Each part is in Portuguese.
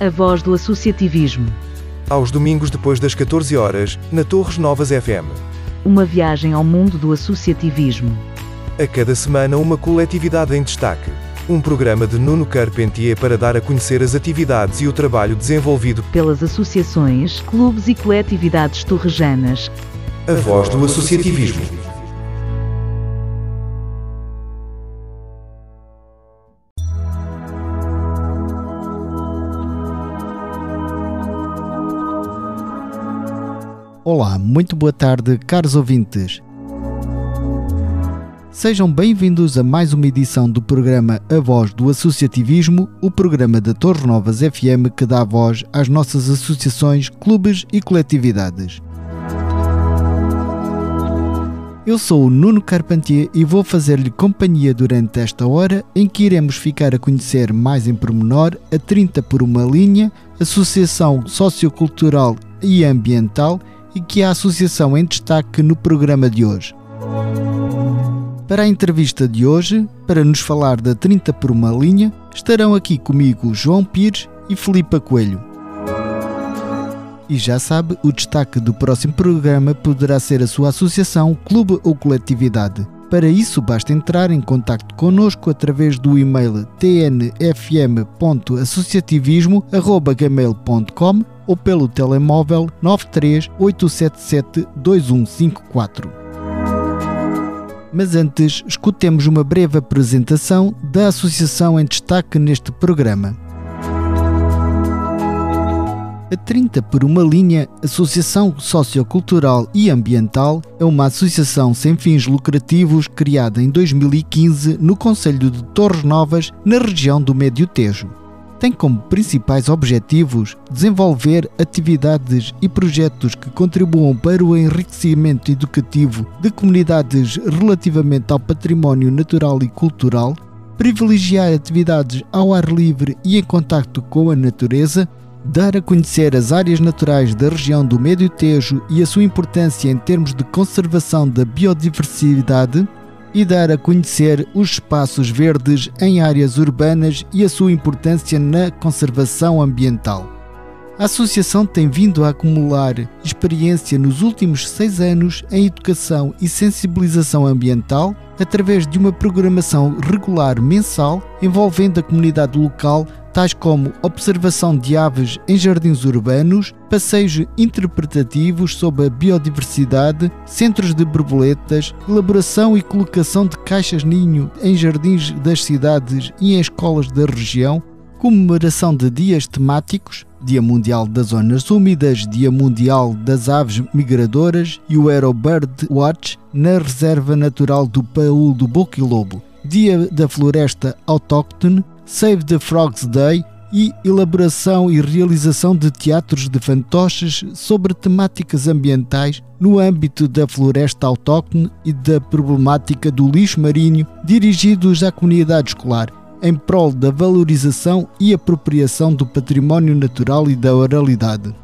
A voz do associativismo. Aos domingos depois das 14 horas, na Torres Novas FM. Uma viagem ao mundo do associativismo. A cada semana uma coletividade em destaque. Um programa de Nuno Carpentier para dar a conhecer as atividades e o trabalho desenvolvido pelas associações, clubes e coletividades torrejanas. A voz do associativismo. Olá, muito boa tarde, caros ouvintes. Sejam bem-vindos a mais uma edição do programa A Voz do Associativismo, o programa da Torres Novas FM que dá voz às nossas associações, clubes e coletividades. Eu sou o Nuno Carpentier e vou fazer-lhe companhia durante esta hora em que iremos ficar a conhecer mais em pormenor a 30 por uma linha, Associação Sociocultural e Ambiental e que a associação em destaque no programa de hoje. Para a entrevista de hoje, para nos falar da 30 por uma linha, estarão aqui comigo João Pires e Filipa Coelho. E já sabe, o destaque do próximo programa poderá ser a sua associação, clube ou coletividade. Para isso, basta entrar em contato connosco através do e-mail tnfm.associativismo.gmail.com ou pelo telemóvel 93 877 2154. Mas antes, escutemos uma breve apresentação da associação em destaque neste programa. A 30 por uma linha, Associação Sociocultural e Ambiental é uma associação sem fins lucrativos criada em 2015 no Conselho de Torres Novas, na região do Médio Tejo tem como principais objetivos desenvolver atividades e projetos que contribuam para o enriquecimento educativo de comunidades relativamente ao património natural e cultural, privilegiar atividades ao ar livre e em contacto com a natureza, dar a conhecer as áreas naturais da região do Médio Tejo e a sua importância em termos de conservação da biodiversidade, e dar a conhecer os espaços verdes em áreas urbanas e a sua importância na conservação ambiental. A Associação tem vindo a acumular experiência nos últimos seis anos em educação e sensibilização ambiental através de uma programação regular mensal envolvendo a comunidade local tais como observação de aves em jardins urbanos, passeios interpretativos sobre a biodiversidade, centros de borboletas, elaboração e colocação de caixas-ninho em jardins das cidades e em escolas da região, comemoração de dias temáticos, Dia Mundial das Zonas Úmidas, Dia Mundial das Aves Migradoras e o Aero Bird Watch na Reserva Natural do Paul do Boquilobo, Dia da Floresta Autóctone, Save the Frogs Day e elaboração e realização de teatros de fantoches sobre temáticas ambientais no âmbito da floresta autóctone e da problemática do lixo marinho dirigidos à comunidade escolar, em prol da valorização e apropriação do património natural e da oralidade.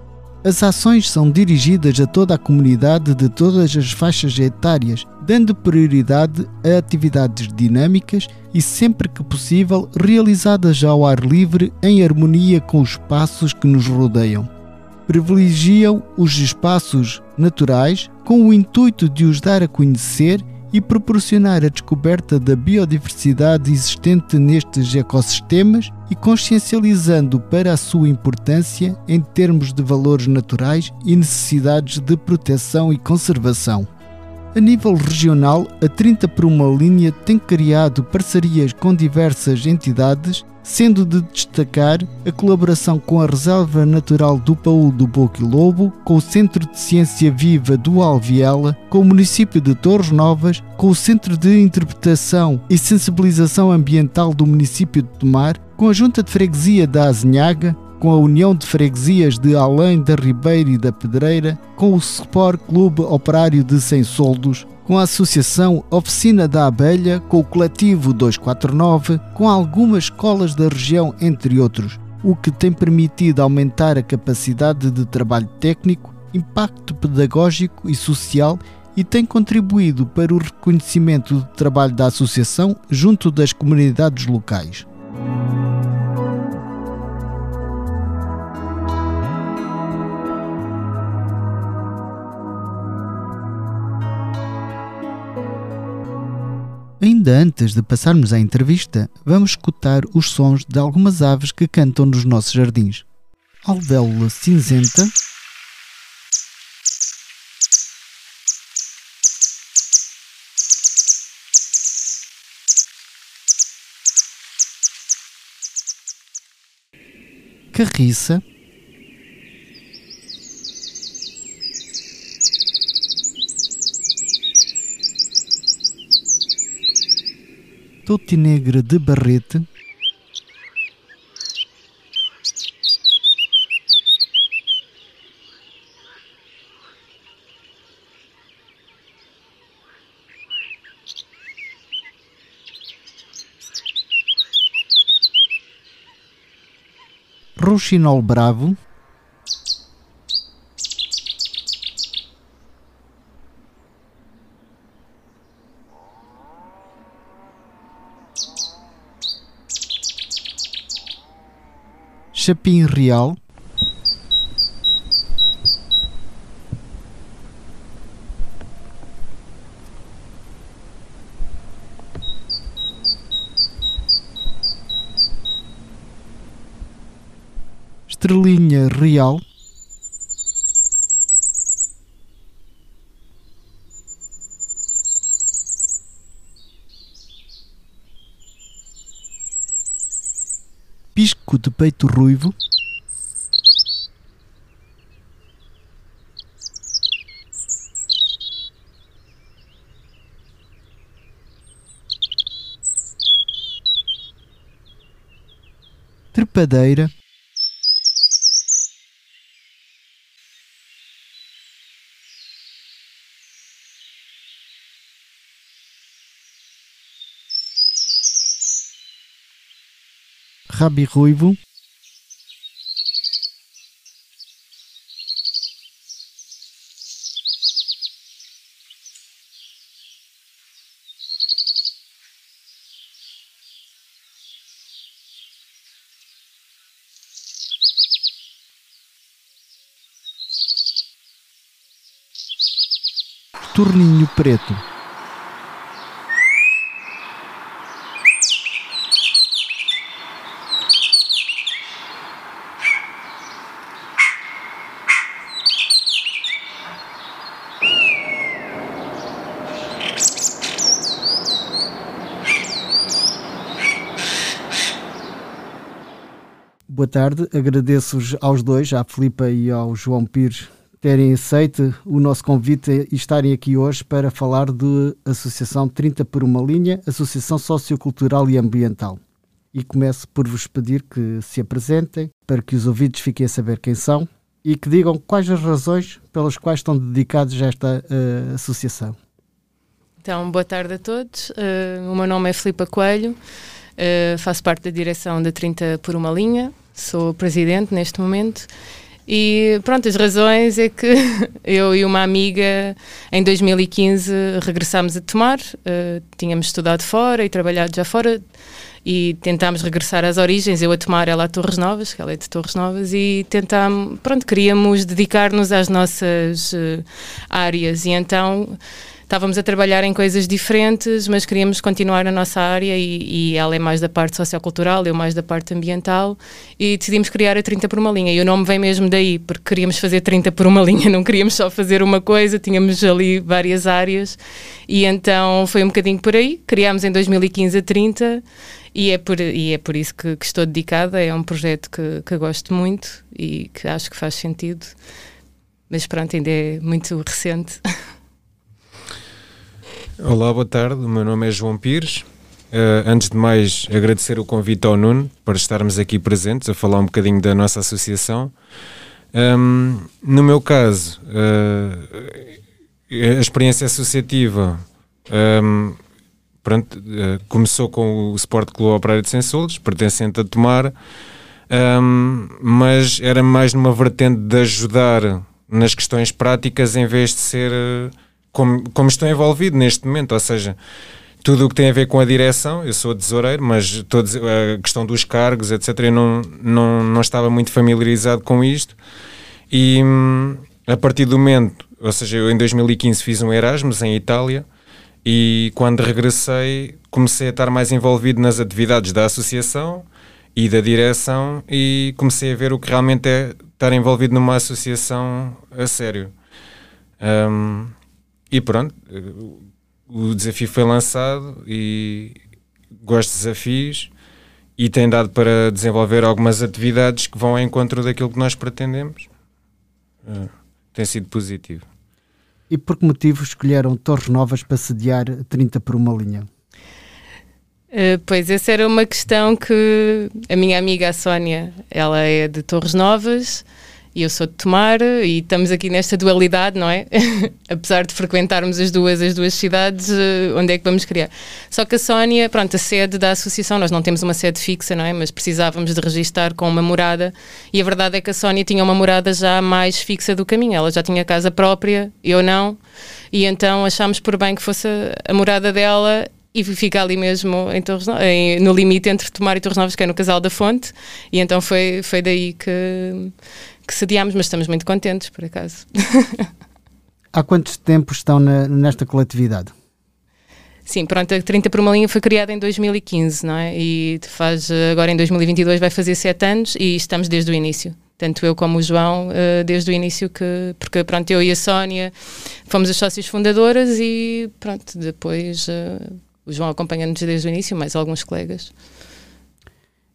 As ações são dirigidas a toda a comunidade de todas as faixas etárias, dando prioridade a atividades dinâmicas e, sempre que possível, realizadas ao ar livre em harmonia com os espaços que nos rodeiam. Privilegiam os espaços naturais com o intuito de os dar a conhecer e proporcionar a descoberta da biodiversidade existente nestes ecossistemas e consciencializando para a sua importância em termos de valores naturais e necessidades de proteção e conservação. A nível regional, a 30 por uma linha tem criado parcerias com diversas entidades, sendo de destacar a colaboração com a Reserva Natural do Paul do Boquilobo, com o Centro de Ciência Viva do Alviela, com o município de Torres Novas, com o Centro de Interpretação e Sensibilização Ambiental do município de Tomar, com a Junta de Freguesia da Azinhaga, com a União de Freguesias de Além da Ribeira e da Pedreira, com o Sport Clube Operário de Sem Soldos, com a Associação Oficina da Abelha, com o Coletivo 249, com algumas escolas da região, entre outros, o que tem permitido aumentar a capacidade de trabalho técnico, impacto pedagógico e social e tem contribuído para o reconhecimento do trabalho da Associação junto das comunidades locais. Ainda antes de passarmos à entrevista, vamos escutar os sons de algumas aves que cantam nos nossos jardins. Alvéola cinzenta, carriça, Negra de Barrete, Rouxinol Bravo, Chapim Real, Estrelinha Real, pisco de peito ruivo, trepadeira, Rabi Ruivo Preto boa tarde. Agradeço aos dois, à Filipa e ao João Pires, terem aceito o nosso convite e estarem aqui hoje para falar da Associação 30 por uma Linha, Associação Sociocultural e Ambiental. E começo por vos pedir que se apresentem, para que os ouvidos fiquem a saber quem são e que digam quais as razões pelas quais estão dedicados a esta uh, associação. Então, boa tarde a todos. Uh, o meu nome é Filipa Coelho, uh, faço parte da direção da 30 por uma Linha, sou presidente neste momento. E pronto, as razões é que eu e uma amiga em 2015 regressámos a tomar, uh, tínhamos estudado fora e trabalhado já fora e tentámos regressar às origens, eu a tomar, ela a Torres Novas, que ela é de Torres Novas, e tentámos, pronto, queríamos dedicar-nos às nossas uh, áreas. E então estávamos a trabalhar em coisas diferentes, mas queríamos continuar na nossa área e, e, ela é mais da parte sociocultural, eu mais da parte ambiental e decidimos criar a 30 por uma linha. E o nome vem mesmo daí, porque queríamos fazer 30 por uma linha, não queríamos só fazer uma coisa, tínhamos ali várias áreas. E então foi um bocadinho por aí, criámos em 2015 a 30 e é por, e é por isso que, que estou dedicada, é um projeto que, que gosto muito e que acho que faz sentido, mas pronto, ainda é muito recente. Olá, boa tarde. O meu nome é João Pires. Uh, antes de mais, agradecer o convite ao Nuno para estarmos aqui presentes a falar um bocadinho da nossa associação. Um, no meu caso, uh, a experiência associativa um, pronto, uh, começou com o Sport Clube Operário de Sensolos, pertencente a Tomar, um, mas era mais numa vertente de ajudar nas questões práticas em vez de ser como, como estou envolvido neste momento, ou seja, tudo o que tem a ver com a direção, eu sou tesoureiro, mas todos, a questão dos cargos, etc., eu não, não, não estava muito familiarizado com isto. E a partir do momento, ou seja, eu em 2015 fiz um Erasmus em Itália E quando regressei, comecei a estar mais envolvido nas atividades da associação e da direção e comecei a ver o que realmente é estar envolvido numa associação a sério. Um, e pronto, o desafio foi lançado e gosto de desafios e tem dado para desenvolver algumas atividades que vão ao encontro daquilo que nós pretendemos. Uh, tem sido positivo. E por que motivo escolheram Torres Novas para sediar 30 por uma linha? Uh, pois, essa era uma questão que a minha amiga a Sónia, ela é de Torres Novas e eu sou de Tomar e estamos aqui nesta dualidade, não é? Apesar de frequentarmos as duas, as duas cidades, uh, onde é que vamos criar? Só que a Sónia, pronto, a sede da associação, nós não temos uma sede fixa, não é? Mas precisávamos de registar com uma morada e a verdade é que a Sónia tinha uma morada já mais fixa do caminho, ela já tinha casa própria, eu não, e então achámos por bem que fosse a morada dela e fica ali mesmo Torres no limite entre Tomar e Torres Novas, que é no Casal da Fonte, e então foi, foi daí que, que sediámos, mas estamos muito contentes, por acaso. Há quantos tempos estão na, nesta coletividade? Sim, pronto, a 30 por uma linha foi criada em 2015, não é? E faz, agora em 2022 vai fazer sete anos e estamos desde o início tanto eu como o João, uh, desde o início que, porque pronto, eu e a Sónia fomos as sócias fundadoras e pronto, depois uh, o João acompanha-nos desde o início, mais alguns colegas.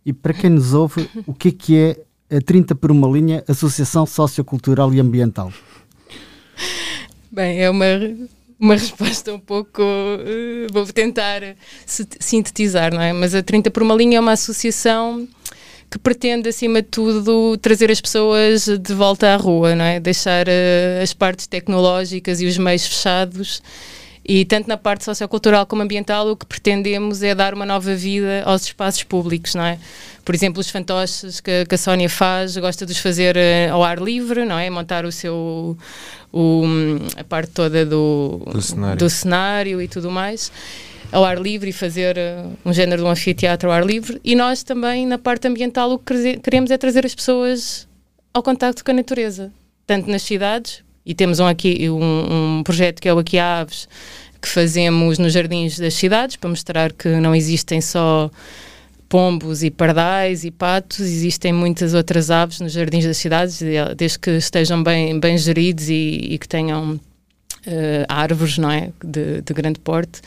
E para quem nos ouve, o que é que é a 30 por uma linha Associação Sociocultural e Ambiental? Bem, é uma, uma resposta um pouco. Uh, vou tentar sintetizar, não é? Mas a 30 por uma linha é uma associação que pretende, acima de tudo, trazer as pessoas de volta à rua, não é? Deixar uh, as partes tecnológicas e os meios fechados e tanto na parte sociocultural como ambiental, o que pretendemos é dar uma nova vida aos espaços públicos, não é? Por exemplo, os fantoches que, que a Sónia faz, gosta de os fazer uh, ao ar livre, não é? Montar o seu. O, a parte toda do, do, cenário. do cenário e tudo mais ao ar livre e fazer uh, um género de um anfiteatro ao ar livre. E nós também, na parte ambiental, o que queremos é trazer as pessoas ao contacto com a natureza, tanto nas cidades, e temos um, aqui, um, um projeto que é o Aqui Aves, que fazemos nos jardins das cidades, para mostrar que não existem só pombos e pardais e patos, existem muitas outras aves nos jardins das cidades, desde que estejam bem, bem geridos e, e que tenham uh, árvores, não é, de, de grande porte.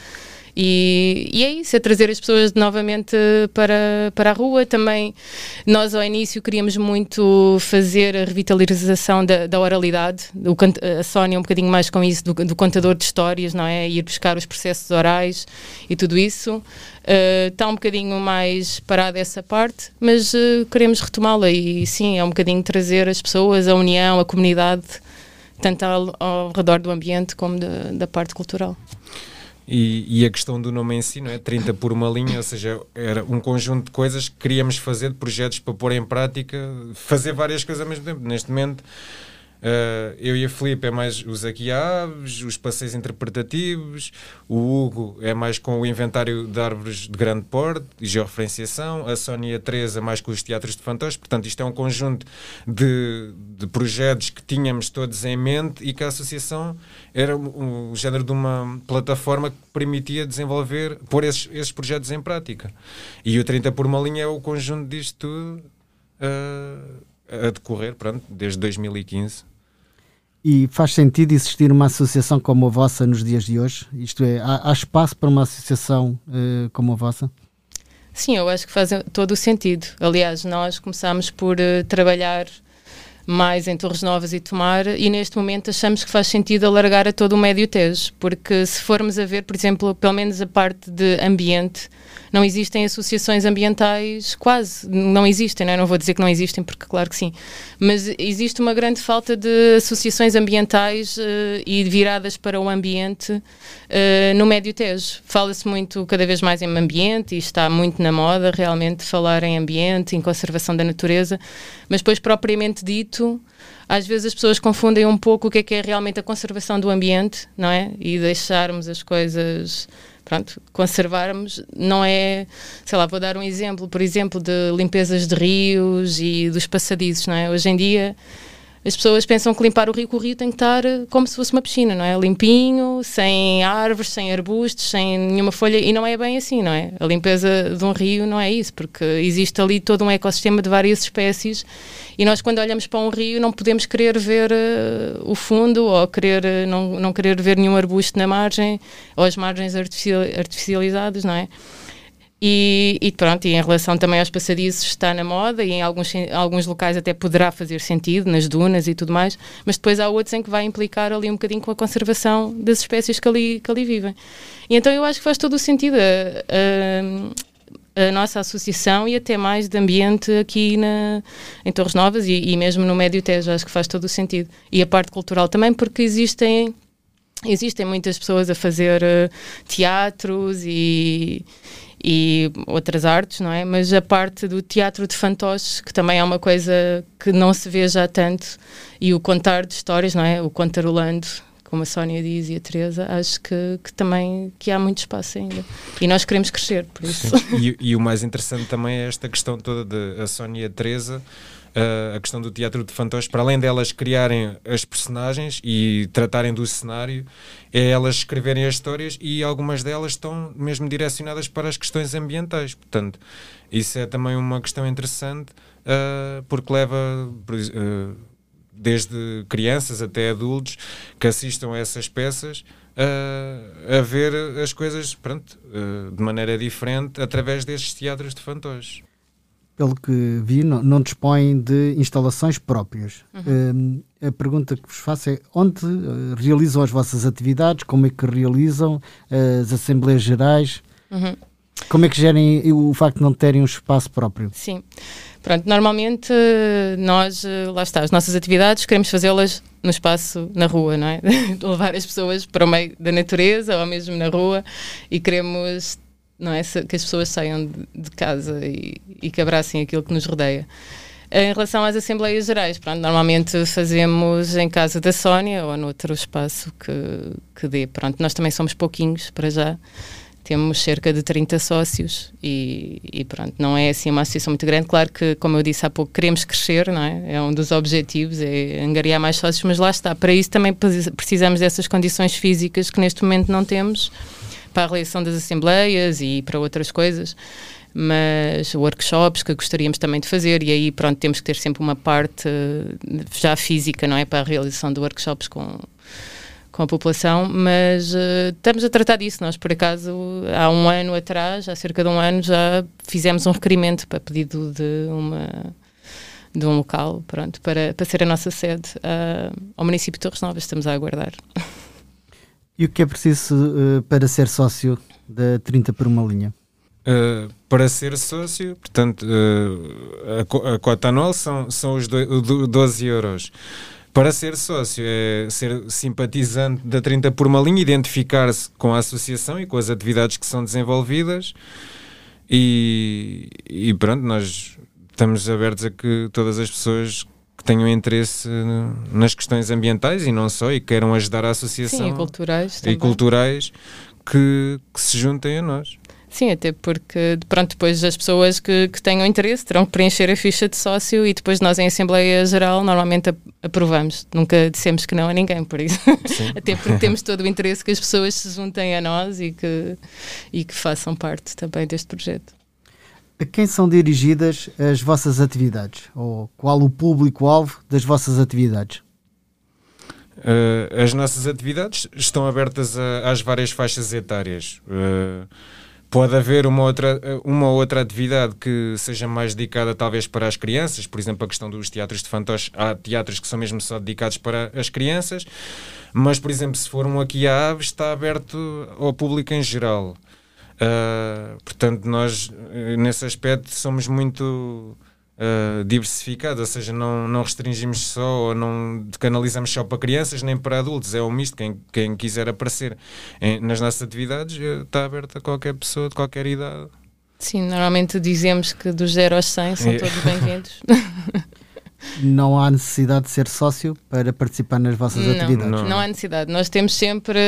E, e, é isso, é trazer as pessoas novamente para, para a rua. Também nós ao início queríamos muito fazer a revitalização da, da oralidade. O, a Sónia um bocadinho mais com isso, do, do, contador de histórias, não é? Ir buscar os processos orais e tudo isso. Uh, está um bocadinho mais parada essa parte, mas uh, queremos retomá-la e sim, é um bocadinho trazer as pessoas, a união, a comunidade, tanto ao, ao redor do ambiente como de, da parte cultural. E, e, a questão do nome em si, não é? 30 por uma linha, ou seja, era um conjunto de coisas que queríamos fazer, de projetos para pôr em prática, fazer várias coisas ao mesmo tempo. Neste momento, Uh, eu e a Filipe é mais os aqui aves, os passeios interpretativos, o Hugo é mais com o inventário de árvores de grande porte e georreferenciação, a Sónia e a Teresa mais com os teatros de fantoches. Portanto, isto é um conjunto de, de projetos que tínhamos todos em mente e que a associação era o, género de uma plataforma que permitia desenvolver, pôr esses, esses projetos em prática. E o 30 por uma linha é o conjunto disto tudo. Uh, a decorrer, pronto, desde 2015. E faz sentido existir uma associação como a vossa nos dias de hoje? Isto é, há, há espaço para uma associação uh, como a vossa? Sim, eu acho que faz todo o sentido. Aliás, nós começámos por uh, trabalhar mais em Torres Novas e Tomar, e neste momento achamos que faz sentido alargar a todo o Médio Tejo, porque se formos a ver, por exemplo, pelo menos a parte de ambiente, não existem associações ambientais, quase, não existem, não, é? não vou dizer que não existem, porque claro que sim, mas existe uma grande falta de associações ambientais uh, e viradas para o ambiente uh, no Médio Tejo. Fala-se muito cada vez mais em ambiente e está muito na moda realmente falar em ambiente, em conservação da natureza, mas depois propriamente dito às vezes as pessoas confundem um pouco o que é que é realmente a conservação do ambiente, não é? E deixarmos as coisas pronto, conservarmos não é, sei lá, vou dar um exemplo, por exemplo, de limpezas de rios e dos passadizos, não é? Hoje em dia as pessoas pensam que limpar o rio, que o rio tem que estar eh, como se fosse uma piscina, não é? Limpinho, sem árvores, sem arbustos, sem nenhuma folha, e não é bem assim, não é? A limpeza de um rio não é isso, porque existe ali todo um ecossistema de várias espécies e nós quando olhamos para um rio não podemos querer ver uh, o fundo ou querer, uh, não, não querer ver nenhum arbusto na margem ou as margens artificial, artificializadas, não é? E, e, pronto, e em relação também aos passadiços está na moda e em alguns, alguns locais até poderá fazer sentido, nas dunas e tudo mais, mas depois há outros em que vai implicar ali um bocadinho com a conservação das espécies que ali, que ali vivem. E então eu acho que faz todo o sentido a, a, a nossa associação e até mais de ambiente aqui na, em Torres Novas e, e mesmo no Médio Tejo, acho que faz todo o sentido. E a parte cultural também, porque existem existem muitas pessoas a fazer uh, teatros e e outras artes, não é? Mas a parte do teatro de fantoches, que também é uma coisa que não se vê já tanto, e o contar de histórias, não é? O contarolando, como a Sónia diz e a Teresa, acho que, que também que há muito espaço ainda. E nós queremos crescer, por isso. E, e, o mais interessante também é esta questão toda de a Sónia e a Teresa uh, a questão do teatro de fantoches, para além delas criarem as personagens e tratarem do cenário, é elas escreverem as histórias e algumas delas estão mesmo direcionadas para as questões ambientais. Portanto, isso é também uma questão interessante uh, porque leva. Uh, desde crianças até adultos que assistam a essas peças uh, a ver as coisas pronto, uh, de maneira diferente através destes teatros de fantoches pelo que vi, não, não dispõem de instalações próprias. Uhum. Uh, a pergunta que vos faço é onde uh, realizam as vossas atividades, como é que realizam uh, as Assembleias Gerais, uhum. como é que gerem o facto de não terem um espaço próprio? Sim. Pronto, normalmente nós, lá está, as nossas atividades queremos fazê-las no espaço, na rua, não é? Levar as pessoas para o meio da natureza ou mesmo na rua e queremos não é? Que as pessoas saiam de, casa e, e, que abracem aquilo que nos rodeia. Em relação às Assembleias Gerais, pronto, normalmente fazemos em casa da Sónia ou noutro espaço que, que dê. Pronto, nós também somos pouquinhos para já. Temos cerca de 30 sócios e, e, pronto, não é assim uma associação muito grande. Claro que, como eu disse há pouco, queremos crescer, não é? É um dos objetivos, é angariar mais sócios, mas lá está. Para isso também precisamos dessas condições físicas que neste momento não temos para a realização das assembleias e para outras coisas, mas workshops que gostaríamos também de fazer e aí pronto temos que ter sempre uma parte já física, não é, para a realização de workshops com com a população, mas uh, estamos a tratar disso. Nós, por acaso, há um ano atrás, há cerca de um ano, já fizemos um requerimento para pedido de uma de um local, pronto, para, para ser a nossa sede uh, ao município de Torres Novas. Estamos a aguardar. E o que é preciso uh, para ser sócio da 30 por uma linha? Uh, para ser sócio, portanto, uh, a, a, cota anual são, são os do, 12 euros. Para ser sócio é ser simpatizante da 30 por uma linha, identificar-se com a associação e com as atividades que são desenvolvidas e, e pronto, nós estamos abertos a que todas as pessoas que tenham interesse nas questões ambientais e não só, e queiram ajudar a associação. Sim, e culturais E culturais que, que se juntem a nós. Sim, até porque pronto, depois as pessoas que, que tenham interesse terão que preencher a ficha de sócio e depois nós em Assembleia Geral normalmente aprovamos. Nunca dissemos que não a ninguém, por isso. até porque temos todo o interesse que as pessoas se juntem a nós e que, e que façam parte também deste projeto. A quem são dirigidas as vossas atividades? Ou qual o público-alvo das vossas atividades? Uh, as nossas atividades estão abertas a, às várias faixas etárias. Uh, pode haver uma outra, uma outra atividade que seja mais dedicada talvez para as crianças, por exemplo, a questão dos teatros de fantoches. Há teatros que são mesmo só dedicados para as crianças, mas, por exemplo, se for um aqui à Aves, está aberto ao público em geral. Uh, portanto, nós eh, nesse aspecto somos muito uh, diversificados, ou seja, não, não restringimos só ou não canalizamos só para crianças nem para adultos, é um misto. Quem, quem quiser aparecer em, nas nossas atividades eh, está aberto a qualquer pessoa de qualquer idade. Sim, normalmente dizemos que dos 0 aos 100 são é. todos bem-vindos. não há necessidade de ser sócio para participar nas vossas não, atividades? Não. não há necessidade. Nós temos sempre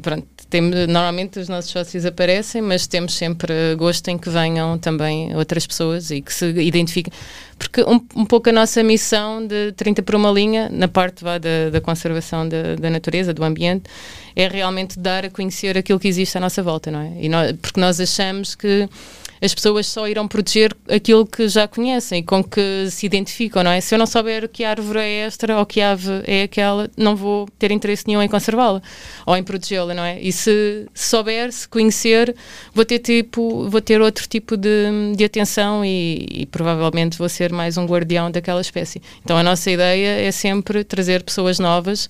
pronto, tem, normalmente os nossos sócios aparecem, mas temos sempre gosto em que venham também outras pessoas e que se identifiquem. Porque um, um pouco a nossa missão de 30 por uma linha, na parte vá, da, da conservação da, da natureza, do ambiente, é realmente dar a conhecer aquilo que existe à nossa volta, não é? E nós, porque nós achamos que as pessoas só irão proteger aquilo que já conhecem com que se identificam, não é? Se eu não souber que árvore é esta ou que ave é aquela, não vou ter interesse nenhum em conservá-la ou em protegê-la, não é? E se, souber, se conhecer, vou ter tipo, vou ter outro tipo de, de atenção e, e provavelmente vou ser mais um guardião daquela espécie. Então a nossa ideia é sempre trazer pessoas novas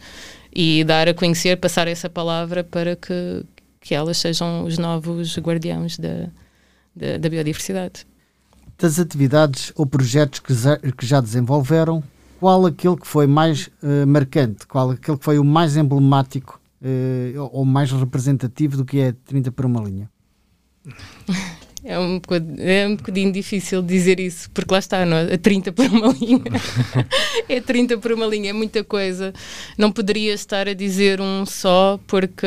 e dar a conhecer, passar essa palavra para que, que elas sejam os novos guardiãos da, da, da biodiversidade. Das atividades ou projetos que, que já desenvolveram, qual aquele que foi mais uh, marcante? Qual aquele que foi o mais emblemático uh, ou mais representativo do que é 30 por uma linha? É um, bocadinho, é um bocadinho difícil dizer isso, porque lá está, não é? A 30 por uma linha. é 30 por uma linha, é muita coisa. Não poderia estar a dizer um só, porque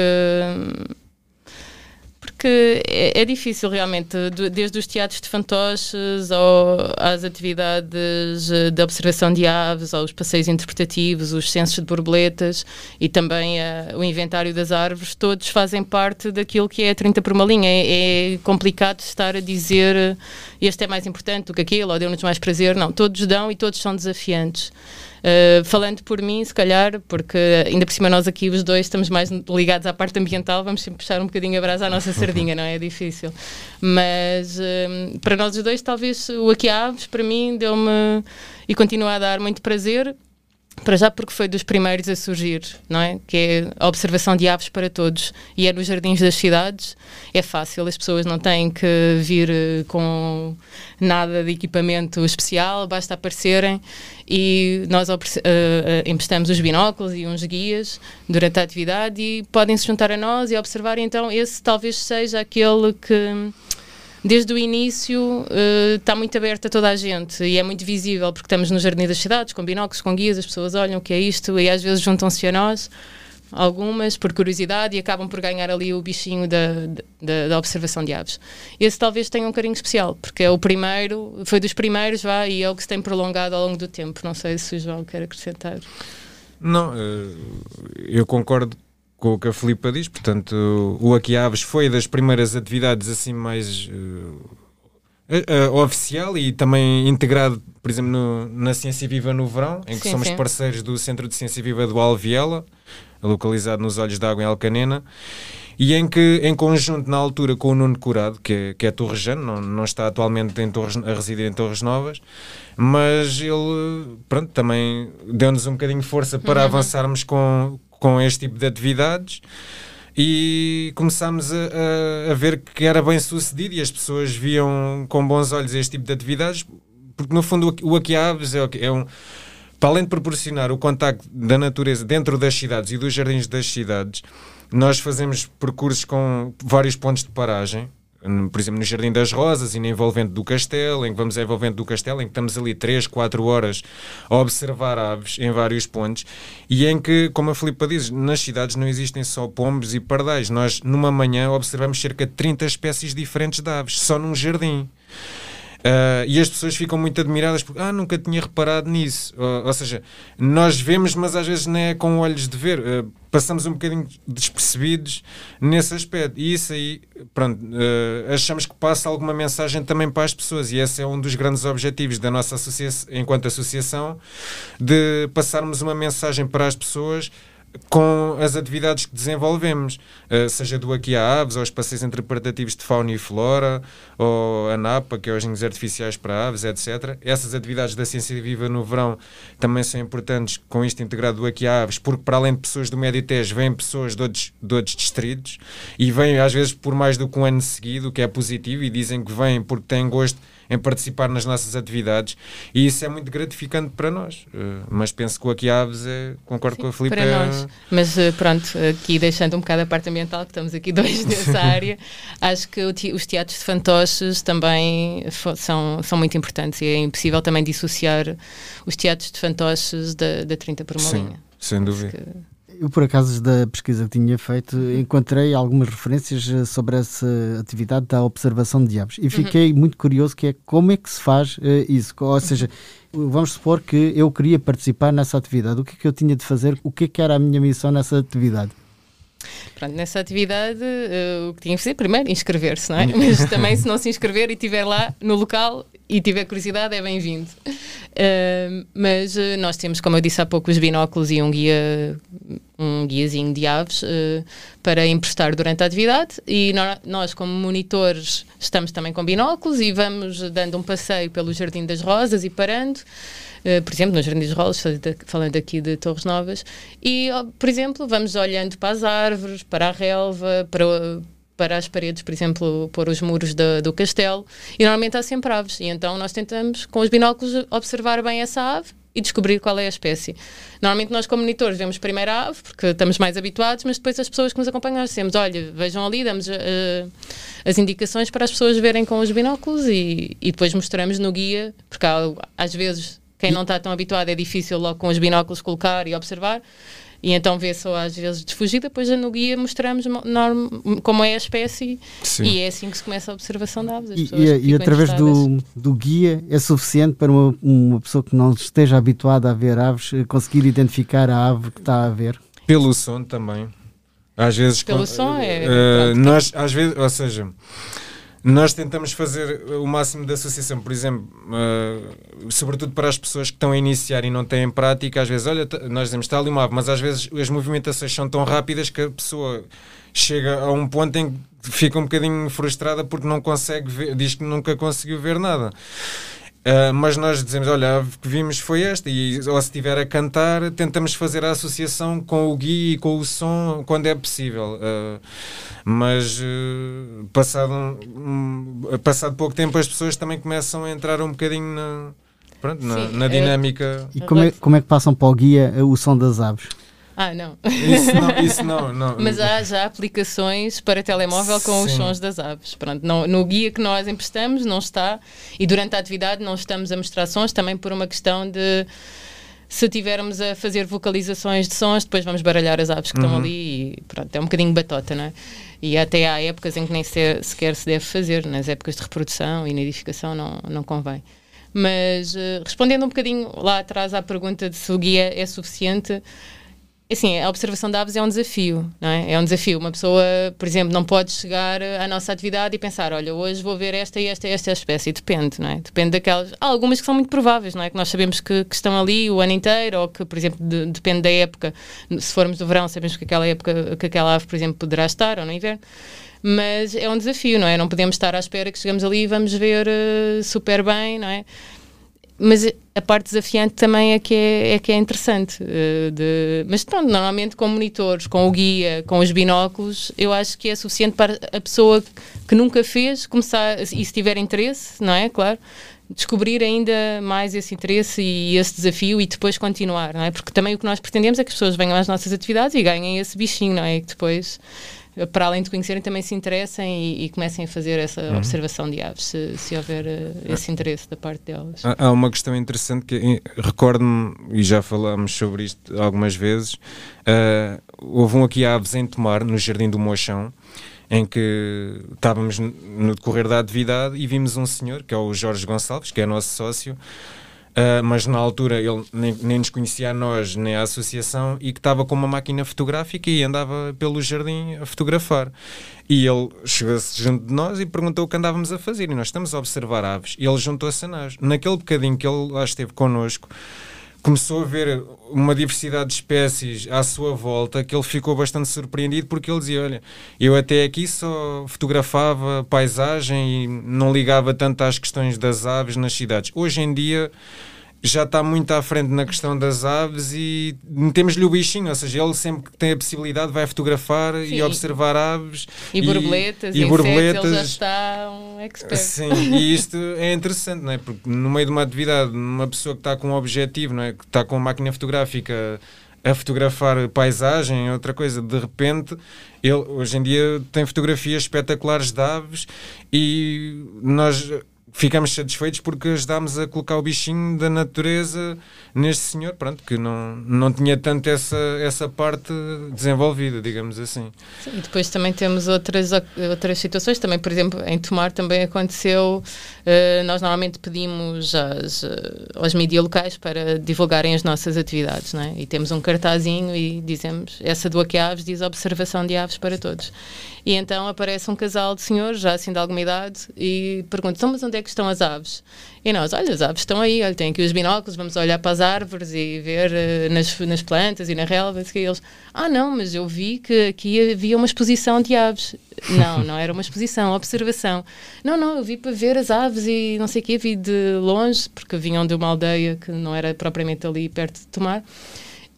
porque é, é, difícil realmente, desde os teatros de fantoches ou às atividades eh, de observação de aves, aos passeios interpretativos, os censos de borboletas e também uh, o inventário das árvores, todos fazem parte daquilo que é a 30 por uma linha. É, é complicado estar a dizer eh, este é mais importante do que aquilo, ou deu-nos mais prazer. Não, todos dão e todos são desafiantes. Uh, falando por mim, se calhar, porque ainda por cima nós aqui os dois estamos mais ligados à parte ambiental, vamos sempre puxar um bocadinho a brasa à nossa sardinha, não é? É difícil. Mas uh, para nós os dois, talvez o Aqui Aves, para mim, deu-me e continua a dar muito prazer para já porque foi dos primeiros a surgir, não é? Que é a observação de aves para todos. E é nos jardins das cidades, é fácil, as pessoas não têm que vir eh, com nada de equipamento especial, basta aparecerem e nós uh, emprestamos os binóculos e uns guias durante a atividade e podem se juntar a nós e observar. Então, esse talvez seja aquele que desde o início uh, está muito aberto a toda a gente e é muito visível porque estamos no Jardim das Cidades, com binóculos, com guias, as pessoas olham o que é isto e às vezes juntam-se a nós, algumas por curiosidade e acabam por ganhar ali o bichinho da, da, da, observação de aves. Esse talvez tenha um carinho especial, porque é o primeiro, foi dos primeiros, vá, e é o que se tem prolongado ao longo do tempo. Não sei se o João quer acrescentar. Não, eh, eu concordo com o que a Filipa diz, portanto, o Aqui Aves foi das primeiras atividades assim mais uh, uh, oficial e também integrado, por exemplo, no, na Ciência Viva no verão, em que sim, somos sim. parceiros do Centro de Ciência Viva do Alviela, localizado nos Olhos d'Água em Alcanena e em que, em conjunto, na altura, com o Nuno Curado, que é, que é torrejano, não, não está atualmente em Torres, a residir em Torres Novas, mas ele, pronto, também deu-nos um bocadinho de força para uhum. avançarmos com, com este tipo de atividades e começámos a, a, a, ver que era bem sucedido e as pessoas viam com bons olhos este tipo de atividades, porque no fundo o Aqui Aves é, é um. Para além de proporcionar o contacto da natureza dentro das cidades e dos jardins das cidades, nós fazemos percursos com vários pontos de paragem por exemplo, no Jardim das Rosas e na envolvente do Castelo, em que vamos à envolvente do Castelo, em que estamos ali 3, 4 horas a observar aves em vários pontos e em que, como a Filipa diz, nas cidades não existem só pombos e pardais. Nós, numa manhã, observamos cerca de 30 espécies diferentes de aves, só num jardim. Uh, e as pessoas ficam muito admiradas porque, ah, nunca tinha reparado nisso. Uh, ou seja, nós vemos, mas às vezes não é com olhos de ver. Uh, passamos um bocadinho despercebidos nesse aspecto. E isso aí, pronto, achamos que passa alguma mensagem também para as pessoas. E esse é um dos grandes objetivos da nossa associação, enquanto associação, de passarmos uma mensagem para as pessoas com as atividades que desenvolvemos, uh, seja do Aqui a Aves, ou os passeios interpretativos de fauna e flora, ou a NAPA, que é os ninhos artificiais para aves, etc. Essas atividades da ciência viva no verão também são importantes com isto integrado do Aqui a Aves, porque para além de pessoas do Médio Tejo, vêm pessoas de outros, de outros distritos e vêm às vezes por mais do que um ano seguido, o que é positivo, e dizem que vêm porque têm gosto em participar nas nossas atividades e isso é muito gratificante para nós. Uh, mas penso que o Aqui Aves é, concordo Sim, com a Filipe. Para é... nós. Mas uh, pronto, aqui deixando um bocado a parte ambiental, que estamos aqui dois nessa área, acho que os teatros de fantoches também são, são muito importantes e é impossível também dissociar os teatros de fantoches da, da 30 por uma Sim, linha. Sem dúvida. Eu, por acaso, da pesquisa que tinha feito, encontrei algumas referências eh, sobre essa atividade da observação de aves e fiquei uhum. muito curioso que é como é que se faz uh, isso. Ou seja, vamos supor que eu queria participar nessa atividade. O que é que eu tinha de fazer? O que é que era a minha missão nessa atividade? Pronto, nessa atividade, uh, o que tinha que fazer, primeiro, inscrever-se, não é? Mas também, se não se inscrever e estiver lá no local e tiver curiosidade, é bem-vindo. Uh, mas uh, nós temos, como eu disse há pouco, os binóculos e um guia, um guiazinho de aves para emprestar durante a atividade. E nós, como monitores, estamos também com binóculos e vamos dando um passeio pelo Jardim das Rosas e parando. Eh, por exemplo, nos Jardins Rolos, falando aqui de Torres Novas, e, por exemplo, vamos olhando para as árvores, para a relva, para, para as paredes, por exemplo, pôr os muros do, do castelo, e normalmente há sempre aves, e então nós tentamos, com os binóculos, observar bem essa ave e descobrir qual é a espécie. Normalmente nós como monitores vemos primeiro a ave, porque estamos mais habituados, mas depois as pessoas que nos acompanham nós dizemos, olha, vejam ali, damos uh, as indicações para as pessoas verem com os binóculos e, e depois mostramos no guia, porque há, às vezes quem não está tão habituado é difícil logo com os binóculos colocar e observar. E então vê só às vezes desfugida, depois no guia mostramos como é a espécie Sim. e é assim que se começa a observação de aves. E, e, e através do, do guia é suficiente para uma, uma pessoa que não esteja habituada a ver aves eh, conseguir identificar a ave que está a ver? Pelo som também. Às vezes. Pelo com, som é. Uh, nós, às vezes, ou seja nós tentamos fazer o máximo de associação, por exemplo, uh, sobretudo para as pessoas que estão a iniciar e não têm prática, às vezes, olha, nós dizemos está ali uma ave, mas às vezes as movimentações são tão rápidas que a pessoa chega a um ponto em que fica um bocadinho frustrada porque não consegue ver, diz que nunca conseguiu ver nada. Uh, mas nós dizemos, olha, a que vimos foi esta, e ou se estiver a cantar, tentamos fazer a associação com o guia e com o som quando é possível. Uh, mas uh, passado, um, passado pouco tempo as pessoas também começam a entrar um bocadinho na, pronto, na, Sim, na é dinâmica. E como é, como é que passam para o guia o som das aves? Ah, não. Isso não, isso não, não. Mas há já aplicações para telemóvel com Sim. os sons das aves. Pronto, não, no guia que nós emprestamos não está e durante a atividade não estamos a mostrar sons também por uma questão de se tivermos a fazer vocalizações de sons, depois vamos baralhar as aves que uhum. estão ali e pronto, é um bocadinho batota, não é? E até há épocas em que nem se, sequer se deve fazer, nas épocas de reprodução e nidificação não, não convém. Mas uh, respondendo um bocadinho lá atrás à pergunta de se o guia é suficiente, Assim, a observação de aves é um desafio, não é? É um desafio. Uma pessoa, por exemplo, não pode chegar à nossa atividade e pensar, olha, hoje vou ver esta e esta e esta espécie. Depende, não é? Depende daquelas... Há algumas que são muito prováveis, não é? Que nós sabemos que, que estão ali o ano inteiro ou que, por exemplo, de, depende da época. Se formos do verão, sabemos que aquela época, que aquela ave, por exemplo, poderá estar ou no inverno. Mas é um desafio, não é? Não podemos estar à espera que chegamos ali e vamos ver uh, super bem, não é? Mas a parte desafiante também é que é, é que é interessante. Uh, de, mas pronto, normalmente com monitores, com o guia, com os binóculos, eu acho que é suficiente para a pessoa que nunca fez começar, e se tiver interesse, não é? Claro, descobrir ainda mais esse interesse e esse desafio e depois continuar, não é? Porque também o que nós pretendemos é que as pessoas venham às nossas atividades e ganhem esse bichinho, não é? Que depois para além de conhecerem, também se interessem e, e comecem a fazer essa uhum. observação de aves, se, se houver uh, esse interesse da parte delas. Há, há uma questão interessante que recordo-me, e já falámos sobre isto algumas vezes, uh, houve um aqui aves em Tomar, no Jardim do Mochão, em que estávamos no decorrer da atividade e vimos um senhor, que é o Jorge Gonçalves, que é nosso sócio, Uh, mas na altura ele nem, nem nos conhecia a nós nem a associação e que estava com uma máquina fotográfica e andava pelo jardim a fotografar. E ele chegou-se junto de nós e perguntou o que andávamos a fazer. E nós estamos a observar aves. E ele juntou-se a nós. Naquele bocadinho que ele lá esteve connosco, começou a ver uma diversidade de espécies à sua volta que ele ficou bastante surpreendido porque ele dizia: Olha, eu até aqui só fotografava paisagem e não ligava tanto às questões das aves nas cidades. Hoje em dia já está muito à frente na questão das aves e metemos-lhe o bichinho, ou seja, ele sempre que tem a possibilidade vai fotografar Sim. e observar aves e, e borboletas, e, e borboletas. ele já está um expert. Sim, e isto é interessante, não é? Porque no meio de uma atividade, uma pessoa que está com um objetivo, não é? que está com uma máquina fotográfica a fotografar paisagem, outra coisa, de repente ele hoje em dia tem fotografias espetaculares de aves e nós ficamos satisfeitos porque ajudámos a colocar o bichinho da natureza neste senhor, pronto, que não, não tinha tanto essa, essa parte desenvolvida, digamos assim. Sim, e depois também temos outras, outras situações, também, por exemplo, em Tomar também aconteceu, uh, nós normalmente pedimos às, uh, aos mídias locais para divulgarem as nossas atividades, não é? E temos um cartazinho e dizemos, essa do Aqui Aves diz observação de aves para todos. E então aparece um casal de senhores, já assim de alguma idade, e pergunta: então, mas onde é que estão as aves? E nós, olha, as aves estão aí, olha, tem aqui os binóculos, vamos olhar para as árvores e ver uh, nas, nas plantas e na relva. E eles, ah, não, mas eu vi que aqui havia uma exposição de aves. Não, não era uma exposição, observação. Não, não, eu vi para ver as aves e não sei o quê, vi de longe, porque vinham de uma aldeia que não era propriamente ali perto de Tomar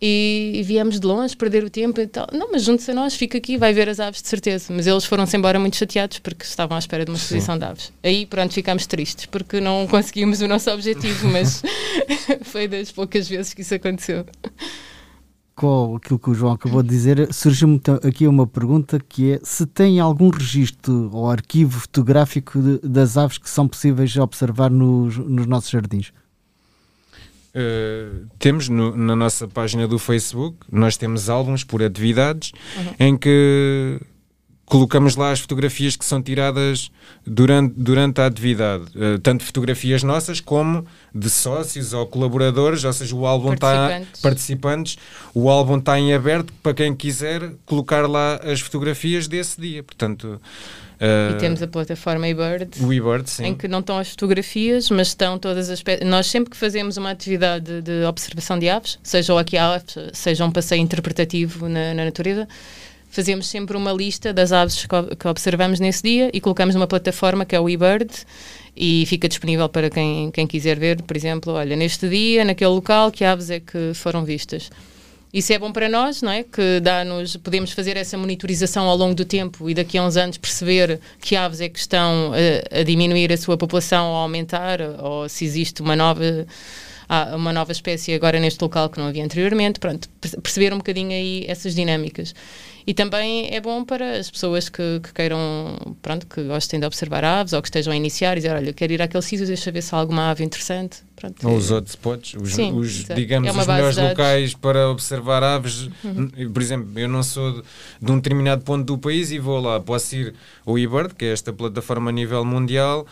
e, viemos de longe perder o tempo e tal. Não, mas junte-se a nós, fica aqui, vai ver as aves de certeza. Mas eles foram-se embora muito chateados porque estavam à espera de uma exposição Sim. de aves. Aí, pronto, ficámos tristes porque não conseguimos o nosso objetivo, mas foi das poucas vezes que isso aconteceu. Com aquilo que o João acabou de dizer, surgiu-me aqui uma pergunta que é se tem algum registro ou arquivo fotográfico de, das aves que são possíveis observar nos, nos nossos jardins? Uh, temos no, na nossa página do Facebook, nós temos álbuns por atividades uhum. em que colocamos lá as fotografias que são tiradas durante, durante a atividade, uh, tanto fotografias nossas como de sócios ou colaboradores, ou seja, o álbum está participantes, o álbum está em aberto para quem quiser colocar lá as fotografias desse dia, portanto Uh, e temos a plataforma eBird, eBird em que não estão as fotografias, mas estão todas as. Nós sempre que fazemos uma atividade de observação de aves, seja o aqui aves, seja um passeio interpretativo na, na natureza, fazemos sempre uma lista das aves que observamos nesse dia e colocamos numa plataforma que é o eBird e fica disponível para quem, quem quiser ver, por exemplo, olha, neste dia, naquele local, que aves é que foram vistas. Isso é bom para nós, não é? Que dá-nos, podemos fazer essa monitorização ao longo do tempo e daqui a uns anos perceber que aves é que estão a, a diminuir a sua população ou a aumentar, ou se existe uma nova uma nova espécie agora neste local que não havia anteriormente, pronto, perceber um bocadinho aí essas dinâmicas. E também é bom para as pessoas que, que, queiram, pronto, que gostem de observar aves ou que estejam a iniciar e dizer, olha, quero ir àquele sítio, deixa ver se há alguma ave interessante. Pronto, ou os hotspots, os, Sim, os digamos, é os melhores locais para observar aves. Uhum. Por exemplo, eu não sou de, de, um determinado ponto do país e vou lá, posso ir ao eBird, que é esta plataforma a nível mundial,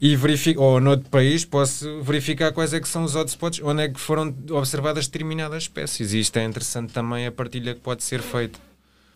e verifico, ou noutro país posso verificar quais é que são os hotspots onde é que foram observadas determinadas espécies e isto é interessante também a partilha que pode ser feita.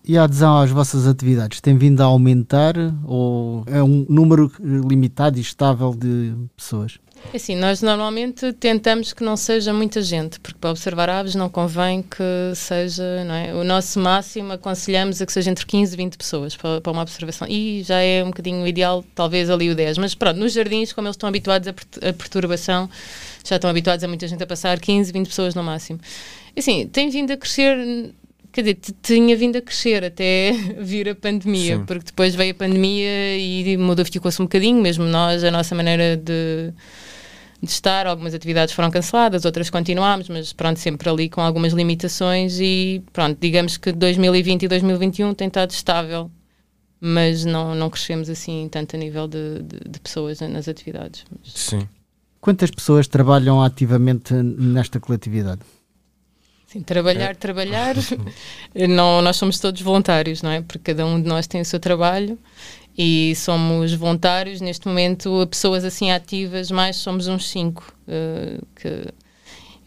E a adesão às vossas atividades tem vindo a aumentar ou é um número limitado e estável de pessoas? É assim, nós normalmente tentamos que não seja muita gente, porque para observar aves não convém que seja, não é? O nosso máximo aconselhamos a que seja entre 15 e 20 pessoas para, para uma observação. E já é um bocadinho ideal, talvez ali o 10. Mas pronto, nos jardins, como eles estão habituados a, a perturbação, já estão habituados a muita gente a passar, 15, 20 pessoas no máximo. Assim, tem vindo a crescer quer dizer, tinha vindo a crescer até vir a pandemia, Sim. porque depois veio a pandemia e modificou-se um bocadinho, mesmo nós, a nossa maneira de, de estar, algumas atividades foram canceladas, outras continuámos, mas pronto, sempre ali com algumas limitações e pronto, digamos que 2020 e 2021 tem estado estável, mas não, não crescemos assim tanto a nível de, de, de pessoas nas atividades. Mas... Sim. Quantas pessoas trabalham ativamente nesta coletividade? Sim, trabalhar, é. trabalhar. não, nós somos todos voluntários, não é? Porque cada um de nós tem o seu trabalho e somos voluntários. Neste momento, pessoas assim ativas, mais somos uns cinco. Uh, que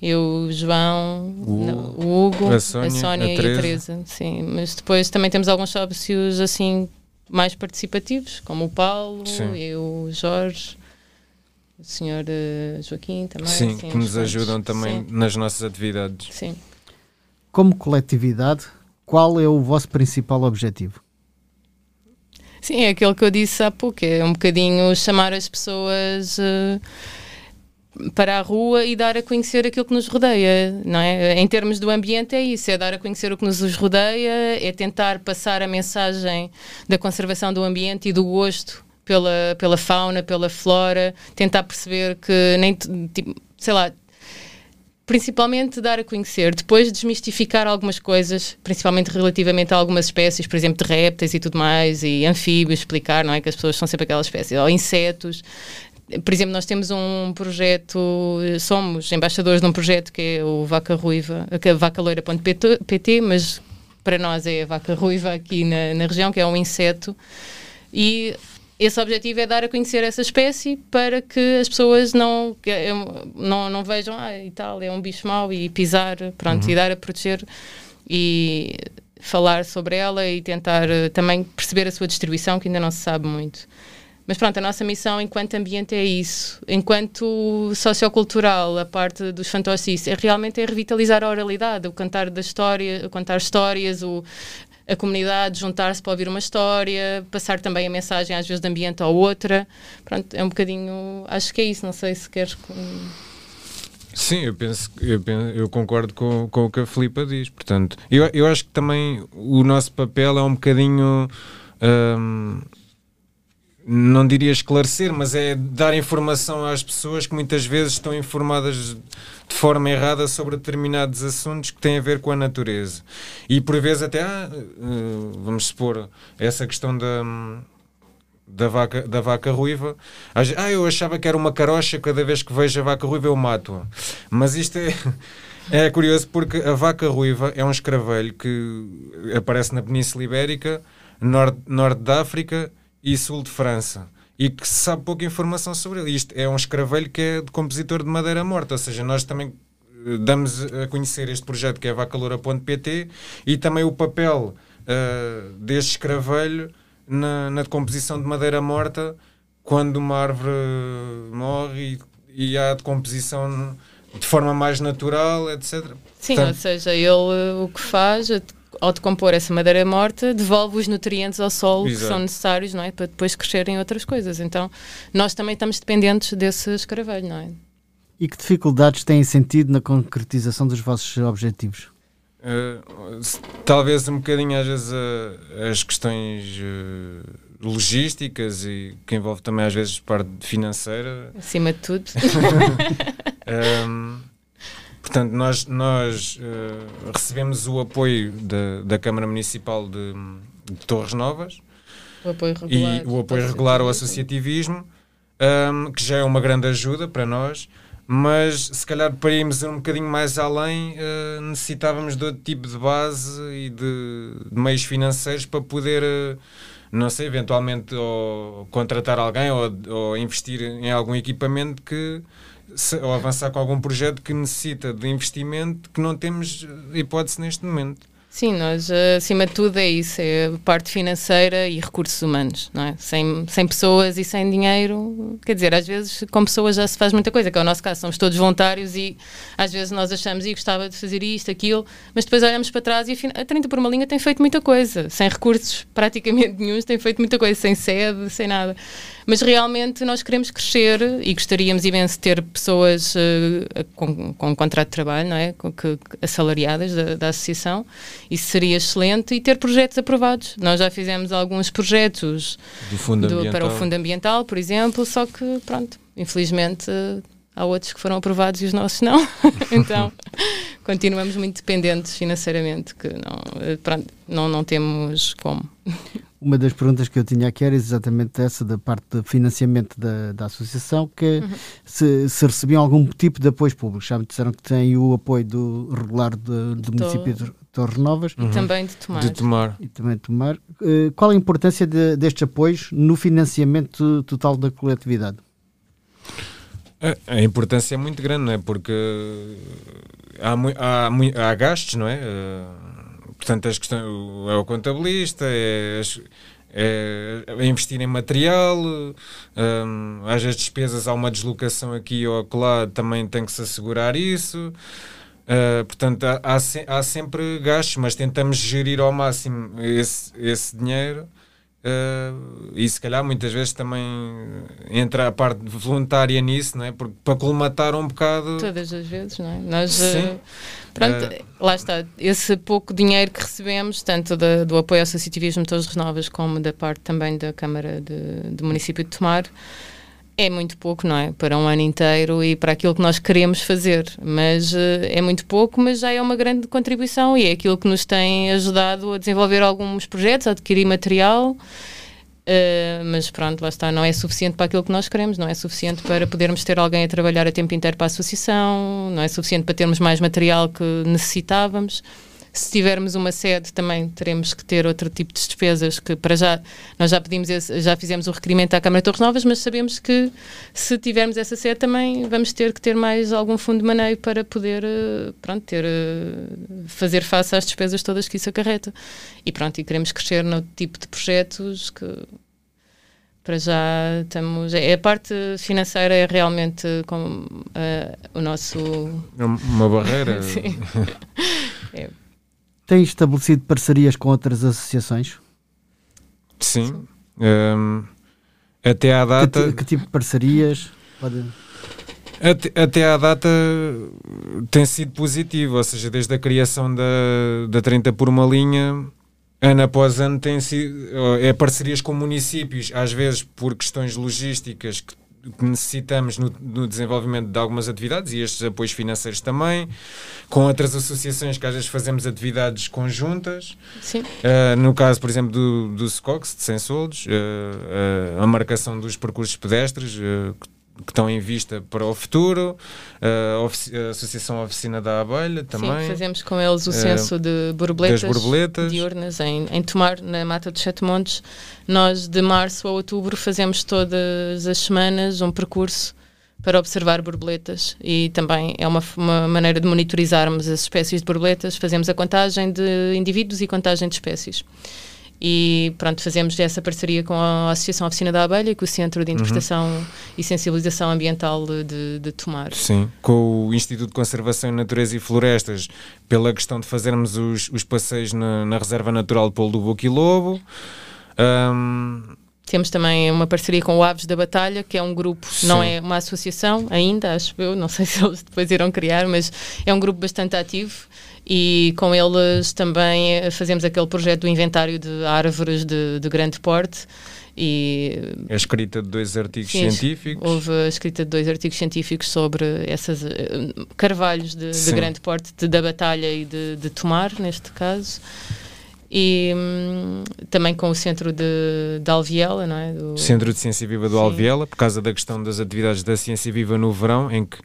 eu, o João, o, não, o Hugo, a Sónia, a Sónia a e Teresa. a Teresa. Sim, mas depois também temos alguns sócios assim mais participativos, como o Paulo sim. e o Jorge o senhor uh, Joaquim também. Sim, sim que nos ajudam também sim. nas nossas atividades. Sim. Como coletividade, qual é o vosso principal objetivo? Sim, é aquilo que eu disse há pouco, é um bocadinho chamar as pessoas uh, para a rua e dar a conhecer aquilo que nos rodeia, não é? Em termos do ambiente é isso, é dar a conhecer o que nos rodeia, é tentar passar a mensagem da conservação do ambiente e do gosto pela, pela fauna, pela flora, tentar perceber que nem, tipo, sei lá, principalmente dar a conhecer, depois desmistificar algumas coisas, principalmente relativamente a algumas espécies, por exemplo, de répteis e tudo mais, e anfíbios, explicar, não é? Que as pessoas são sempre aquelas espécies, ou insetos, por exemplo, nós temos um projeto, somos embaixadores de um projeto que é o Vaca Ruiva, é vacaloira.pt, mas para nós é a vaca ruiva aqui na, na região, que é um inseto. E esse objetivo é dar a conhecer essa espécie para que as pessoas não, não, não vejam, ah, e tal, é um bicho mau e pisar, pronto, uhum. e dar a proteger e falar sobre ela e tentar uh, também perceber a sua distribuição, que ainda não se sabe muito. Mas pronto, a nossa missão enquanto ambiente é isso. Enquanto sociocultural, a parte dos fantoches, é realmente é revitalizar a oralidade, o cantar da história, o contar histórias, o, a comunidade juntar-se para ouvir uma história, passar também a mensagem às vezes de ambiente a outra. Pronto, é um bocadinho, acho que é isso, não sei se queres... Sim, eu penso, eu, penso, eu concordo com, com o que a Filipa diz. Portanto, eu, eu acho que também o nosso papel é um bocadinho. Hum, não diria esclarecer, mas é dar informação às pessoas que muitas vezes estão informadas de forma errada sobre determinados assuntos que têm a ver com a natureza. E por vezes até, ah, eh, vamos supor, essa questão da, da, vaca, da vaca ruiva, ah, eu achava que era uma carocha, cada vez que vejo a vaca ruiva eu mato-a. Mas isto é... É curioso porque a vaca ruiva é um escravelho que aparece na Península Ibérica, norte, norte da África e sul de França e que se sabe pouca informação sobre ele. Isto é um escravelho que é de compositor de madeira morta, ou seja, nós também eh, damos a conhecer este projeto que é vacaloura.pt e também o papel uh, deste escravelho na, na decomposição de madeira morta quando uma árvore morre e, e há decomposição de forma mais natural, etc. Sim, Portanto, ou seja, ele o que faz, ao decompor essa madeira morta, devolve os nutrientes ao solo Exato. que são necessários não é? para depois crescerem outras coisas. Então, nós também estamos dependentes desse escaravelho, não é? E que dificuldades têm sentido na concretização dos vossos objetivos? Uh, talvez um bocadinho às vezes uh, as questões uh, logísticas e que envolve também às vezes parte financeira. Acima de tudo. um, Portanto, nós, nós uh, recebemos o apoio da, da Câmara Municipal de, de Torres Novas o apoio regular, e o apoio regular ao associativismo, um, que já é uma grande ajuda para nós, mas se calhar para irmos um bocadinho mais além, uh, necessitávamos de outro tipo de base e de, de meios financeiros para poder. Uh, não sei, eventualmente ou contratar alguém ou, ou investir em algum equipamento que, se, ou avançar com algum projeto que necessita de investimento que não temos hipótese neste momento. Sim, nós, acima de tudo, é isso: é parte financeira e recursos humanos, não é? Sem, sem pessoas e sem dinheiro, quer dizer, às vezes com pessoas já se faz muita coisa, que é o nosso caso, somos todos voluntários e às vezes nós achamos, e gostava de fazer isto, aquilo, mas depois olhamos para trás e a 30 por uma linha tem feito muita coisa, sem recursos praticamente nenhums, tem feito muita coisa, sem sede, sem nada. Mas realmente nós queremos crescer e gostaríamos imenso de ter pessoas uh, com, com um contrato de trabalho, não é? Com, que, assalariadas da, da associação. Isso seria excelente e ter projetos aprovados. Nós já fizemos alguns projetos do para o Fundo Ambiental, por exemplo, só que, pronto, infelizmente uh, há outros que foram aprovados e os nossos não. então continuamos muito dependentes financeiramente, que não, eh, pronto, não, não temos como. Uma das perguntas que eu tinha aqui era exatamente essa da parte de financiamento da, da associação, que uhum. se, se, recebiam algum tipo de apoio público. Já me disseram que tem o apoio do regular de, do município de Torres Novas. E uhum. também de Tomar. De Tomar. E também de Tomar. Uh, qual a importância de, destes apoios no financiamento total da coletividade? A, a importância é muito grande, não é? Porque há, há, há gastos, não é? Uh, portanto, as questões, é o contabilista, é, é, é investir em material, um, às vezes despesas, há uma deslocação aqui ou acolá, também tem que se assegurar isso. Uh, portanto, há, há, há, sempre gastos, mas tentamos gerir ao máximo esse, esse dinheiro. Uh, e se calhar muitas vezes também entra a parte voluntária nisso, não é? Porque para colmatar um bocado. Todas as vezes, não é? Nós, Sim. Uh, Pronto, uh, lá está. Esse pouco dinheiro que recebemos, tanto da, do apoio ao associativismo de Torres Renovas, como da parte também da Câmara de, do município de Tomar, é muito pouco, não é? Para um ano inteiro e para aquilo que nós queremos fazer. Mas uh, é muito pouco, mas já é uma grande contribuição e é aquilo que nos tem ajudado a desenvolver alguns projetos, a adquirir material Uh, mas pronto, lá está, não é suficiente para aquilo que nós queremos, não é suficiente para podermos ter alguém a trabalhar a tempo inteiro para a associação, não é suficiente para termos mais material que necessitávamos. Se tivermos uma sede, também teremos que ter outro tipo de despesas que para já nós já pedimos esse, já fizemos o requerimento à Câmara de Torres Novas, mas sabemos que se tivermos essa sede também vamos ter que ter mais algum fundo de maneio para poder eh, pronto, ter, eh, fazer face às despesas todas que isso acarreta. E pronto, e queremos crescer no tipo de projetos que para já estamos. É, a parte financeira é realmente como, uh, o nosso. É uma barreira. Sim. é, tem estabelecido parcerias com outras associações? Sim. Um, até à data. Que, que, tipo de parcerias? Pode... Até, até à data tem sido positivo, ou seja, desde a criação da, da 30 por uma linha, ano após ano tem sido é parcerias com municípios, às vezes por questões logísticas que que necessitamos no, no, desenvolvimento de algumas atividades e estes apoios financeiros também, com outras associações que às vezes fazemos atividades conjuntas. Sim. Uh, no caso, por exemplo, do, do SCOX, de Sensoldos, uh, uh, a marcação dos percursos pedestres, que que estão em vista para o futuro, a, Associação Oficina da Abelha também. Sim, fazemos com eles o censo de borboletas, borboletas. diurnas em, em Tomar, na Mata dos Sete Montes. Nós, de março a outubro, fazemos todas as semanas um percurso para observar borboletas e também é uma, uma maneira de monitorizarmos as espécies de borboletas. Fazemos a contagem de indivíduos e contagem de espécies. E pronto, fazemos essa parceria com a Associação Oficina da Abelha e com o Centro de Interpretação uhum. e Sensibilização Ambiental de, de Tomar. Sim, com o Instituto de Conservação de Natureza e Florestas, pela questão de fazermos os, os passeios na, na Reserva Natural de Polo do Boquilobo. Um, temos também uma parceria com o Aves da Batalha, que é um grupo, Sim. não é uma associação ainda, acho eu, não sei se eles depois irão criar, mas é um grupo bastante ativo e com eles também eh, fazemos aquele projeto do inventário de árvores de, de grande porte. E, a escrita de dois artigos sim, científicos. Houve a escrita de dois artigos científicos sobre essas uh, carvalhos de, de grande porte, de, da batalha e de, de tomar, neste caso e hum, também com o centro de, de Alviela, não é? Do... Centro de Ciência Viva do Sim. Alviela, por causa da questão das atividades da Ciência Viva no verão, em que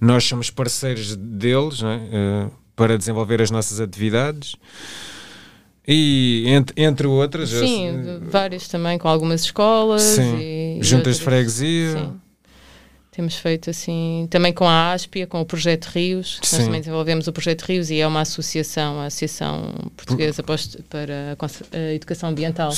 nós somos parceiros deles, não é? Uh, para desenvolver as nossas atividades. E entre, entre outras. Sim, várias também, com algumas escolas. Sim, e, juntas e de freguesia. Sim. Temos feito assim, também com a ASPIA, com o Projeto Rios. Sim. Nós também desenvolvemos o Projeto Rios e é uma associação, a Associação Portuguesa para a Educação Ambiental,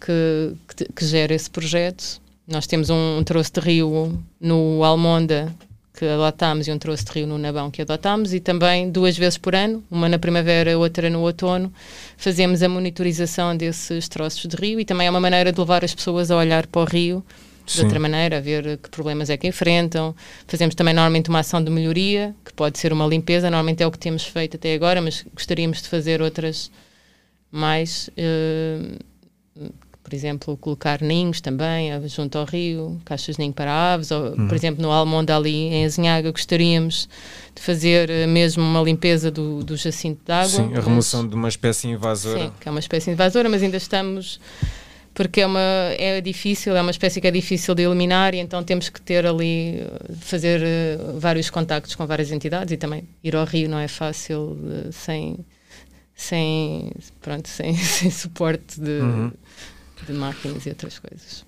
que, que, que, gera esse projeto. Nós temos um, um troço de rio no Almonda, que adotámos e um troço de rio no Nabão que adotámos e também duas vezes por ano, uma na primavera, outra no outono, fazemos a monitorização desses troços de rio e também é uma maneira de levar as pessoas a olhar para o rio de Sim. outra maneira, a ver que problemas é que enfrentam. Fazemos também normalmente uma ação de melhoria, que pode ser uma limpeza, normalmente é o que temos feito até agora, mas gostaríamos de fazer outras mais. Uh, por exemplo, colocar ninhos também junto ao rio, caixas de ninho para aves, ou, uhum. por exemplo, no Almonda ali em Azinhaga gostaríamos de fazer eh, mesmo uma limpeza do, do jacinto de água. Sim, a remoção mas, de uma espécie invasora. Sim, que é uma espécie invasora, mas ainda estamos porque é uma é difícil, é uma espécie que é difícil de eliminar e então temos que ter ali fazer uh, vários contactos com várias entidades e também ir ao Rio não é fácil uh, sem sem pronto sem, sem suporte de, uhum. De máquinas e outras coisas.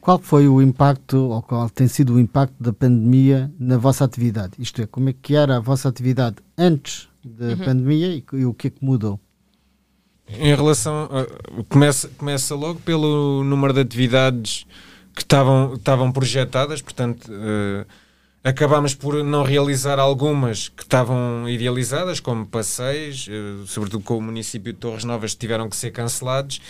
Qual foi o impacto, ou qual tem sido o impacto da pandemia na vossa atividade? Isto é, como é que era a vossa atividade antes da uhum. pandemia e, e o que é que mudou? Em relação. A, começa, começa logo pelo número de atividades que estavam, estavam projetadas, portanto. Uh, acabámos por não realizar algumas que estavam idealizadas, como passeios, uh, sobretudo com o município de Torres Novas, que tiveram que ser cancelados,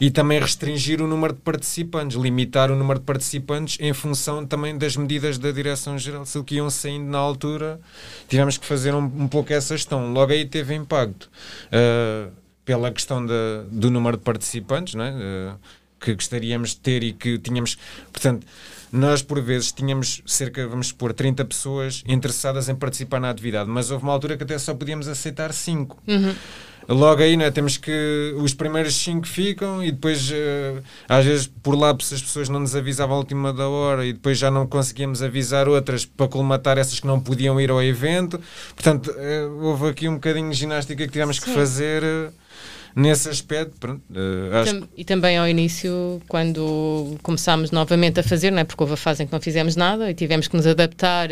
e também restringir o número de participantes, limitar o número de participantes em função também das medidas da Direção-Geral se que iam saindo na altura. Tivemos que fazer um, um pouco essa gestão. Logo aí teve impacto. Uh, pela questão de, do número de participantes não é? Uh, que gostaríamos de ter e que tínhamos. Portanto, nós por vezes tínhamos cerca, vamos supor, 30 pessoas interessadas em participar na atividade, mas houve uma altura que até só podíamos aceitar 5. Uhum. logo aí né, temos que os primeiros cinco ficam e depois uh, às vezes por lá as pessoas não nos avisavam a última da hora e depois já não conseguíamos avisar outras para colmatar essas que não podiam ir ao evento portanto uh, houve aqui um bocadinho de ginástica que tivemos Sim. que fazer uh, nesse aspecto. Pronto, uh, acho... E também ao início, quando começámos novamente a fazer, não é? porque houve a fase em que não fizemos nada e tivemos que nos adaptar,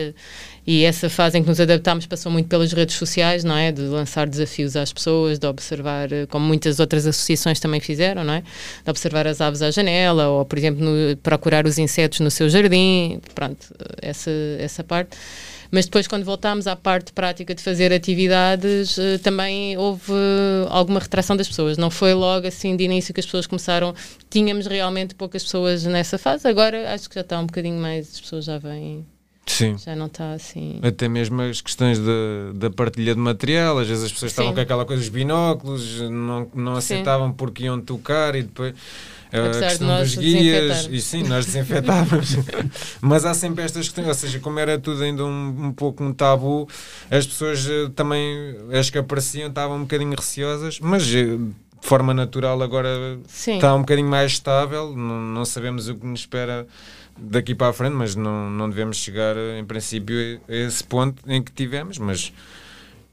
e essa fase em que nos adaptámos passou muito pelas redes sociais, não é? De lançar desafios às pessoas, de observar, eh, como muitas outras associações também fizeram, não é? De observar as aves à janela, ou, por exemplo, no, procurar os insetos no seu jardim, pronto, essa, essa parte. Mas depois, quando voltámos à parte prática de fazer atividades, eh, também houve alguma retração das pessoas. Não foi logo assim de início que as pessoas começaram. Tínhamos realmente poucas pessoas nessa fase. Agora acho que já está um bocadinho mais, as pessoas já vêm. Sim. Já não está assim. Até mesmo as questões da partilha de material, às vezes as pessoas Sim. estavam com aquela coisa dos binóculos, não, não aceitavam Sim. porque iam tocar e depois a questão dos guias, e sim, nós desinfetávamos, mas há sempre estas questões, ou seja, como era tudo ainda um, um pouco um tabu, as pessoas uh, também, as que apareciam, estavam um bocadinho receosas, mas uh, de forma natural agora sim. está um bocadinho mais estável, não, não sabemos o que nos espera daqui para a frente, mas não, não devemos chegar, em princípio, a esse ponto em que tivemos, mas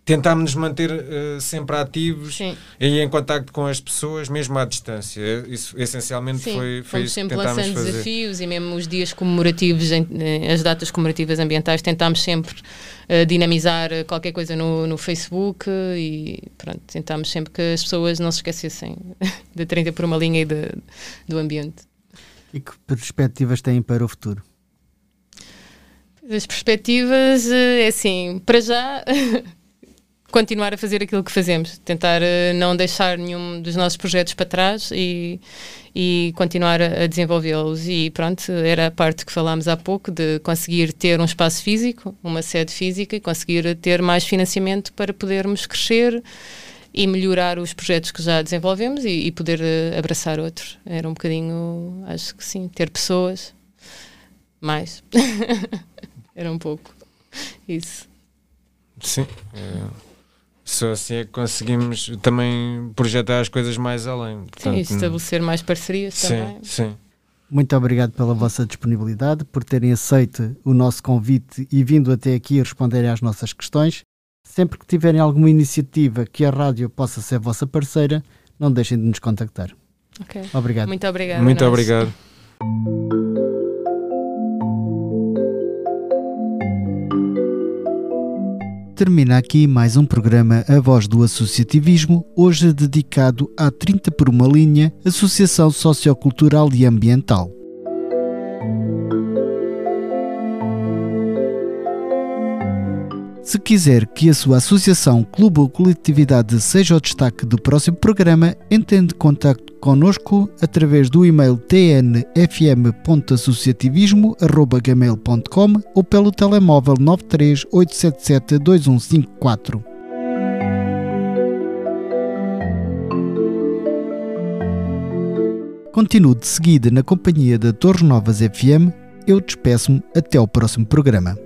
tentámos nos manter uh, sempre ativos Sim. e em contacto com as pessoas, mesmo à distância. Isso essencialmente Sim, foi, foi isso sempre lançando fazer. desafios e mesmo os dias comemorativos, as datas comemorativas ambientais, tentámos sempre uh, dinamizar qualquer coisa no, no Facebook e pronto, tentámos sempre que as pessoas não se esquecessem da 30 por uma linha e de, do ambiente. E que perspectivas têm para o futuro? As perspectivas, eh, é assim, para já continuar a fazer aquilo que fazemos, tentar uh, não deixar nenhum dos nossos projetos para trás e, e continuar a, a desenvolvê-los. E pronto, era a parte que falámos há pouco de conseguir ter um espaço físico, uma sede física e conseguir ter mais financiamento para podermos crescer e melhorar os projetos que já desenvolvemos e, e poder uh, abraçar outros. Era um bocadinho, acho que sim, ter pessoas mais. era um pouco isso. Sim. É só assim é que conseguimos também projetar as coisas mais além. Portanto, sim, estabelecer mais parcerias sim, também. Sim. Muito obrigado pela vossa disponibilidade, por terem aceito o nosso convite e vindo até aqui responderem às nossas questões. Sempre que tiverem alguma iniciativa que a rádio possa ser vossa parceira, não deixem de nos contactar. Okay. Obrigado. Muito obrigado. Muito obrigado. Termina aqui mais um programa A Voz do Associativismo, hoje dedicado à 30 por uma linha, Associação Sociocultural e Ambiental. Se quiser que a sua associação, clube ou coletividade seja o destaque do próximo programa, entende contato connosco através do e-mail tnfm.associativismo.gmail.com ou pelo telemóvel 93 877 2154. Continue de seguida na companhia da Torres Novas FM. Eu despeço-me até o próximo programa.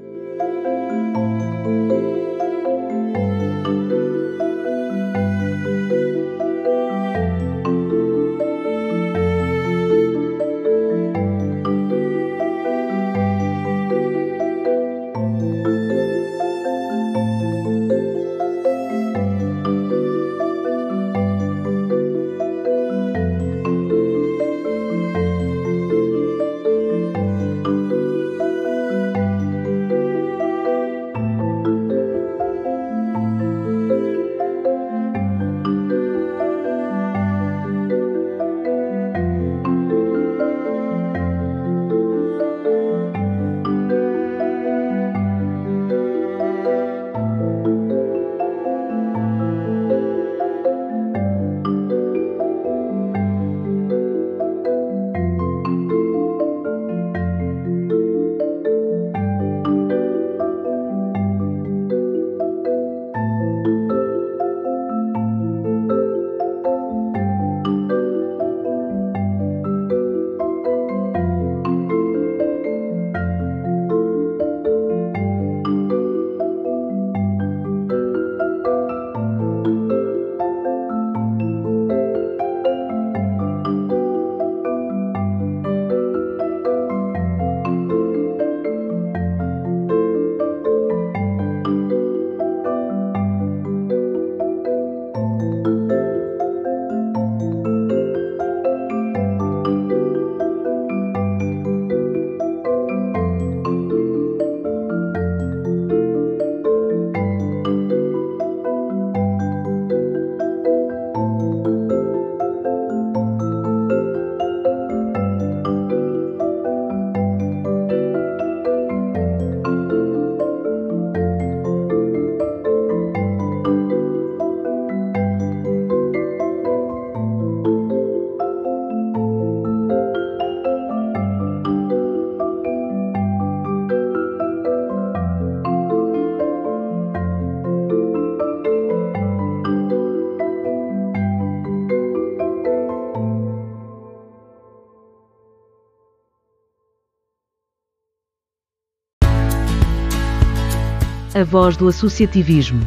A voz do associativismo.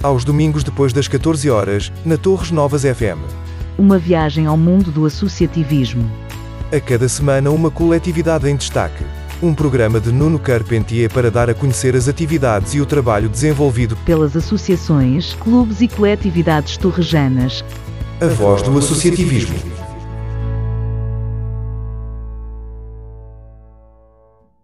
Aos domingos depois das 14 horas, na Torres Novas FM. Uma viagem ao mundo do associativismo. A cada semana uma coletividade em destaque. Um programa de Nuno Carpentier para dar a conhecer as atividades e o trabalho desenvolvido pelas associações, clubes e coletividades torrejanas. A voz do associativismo.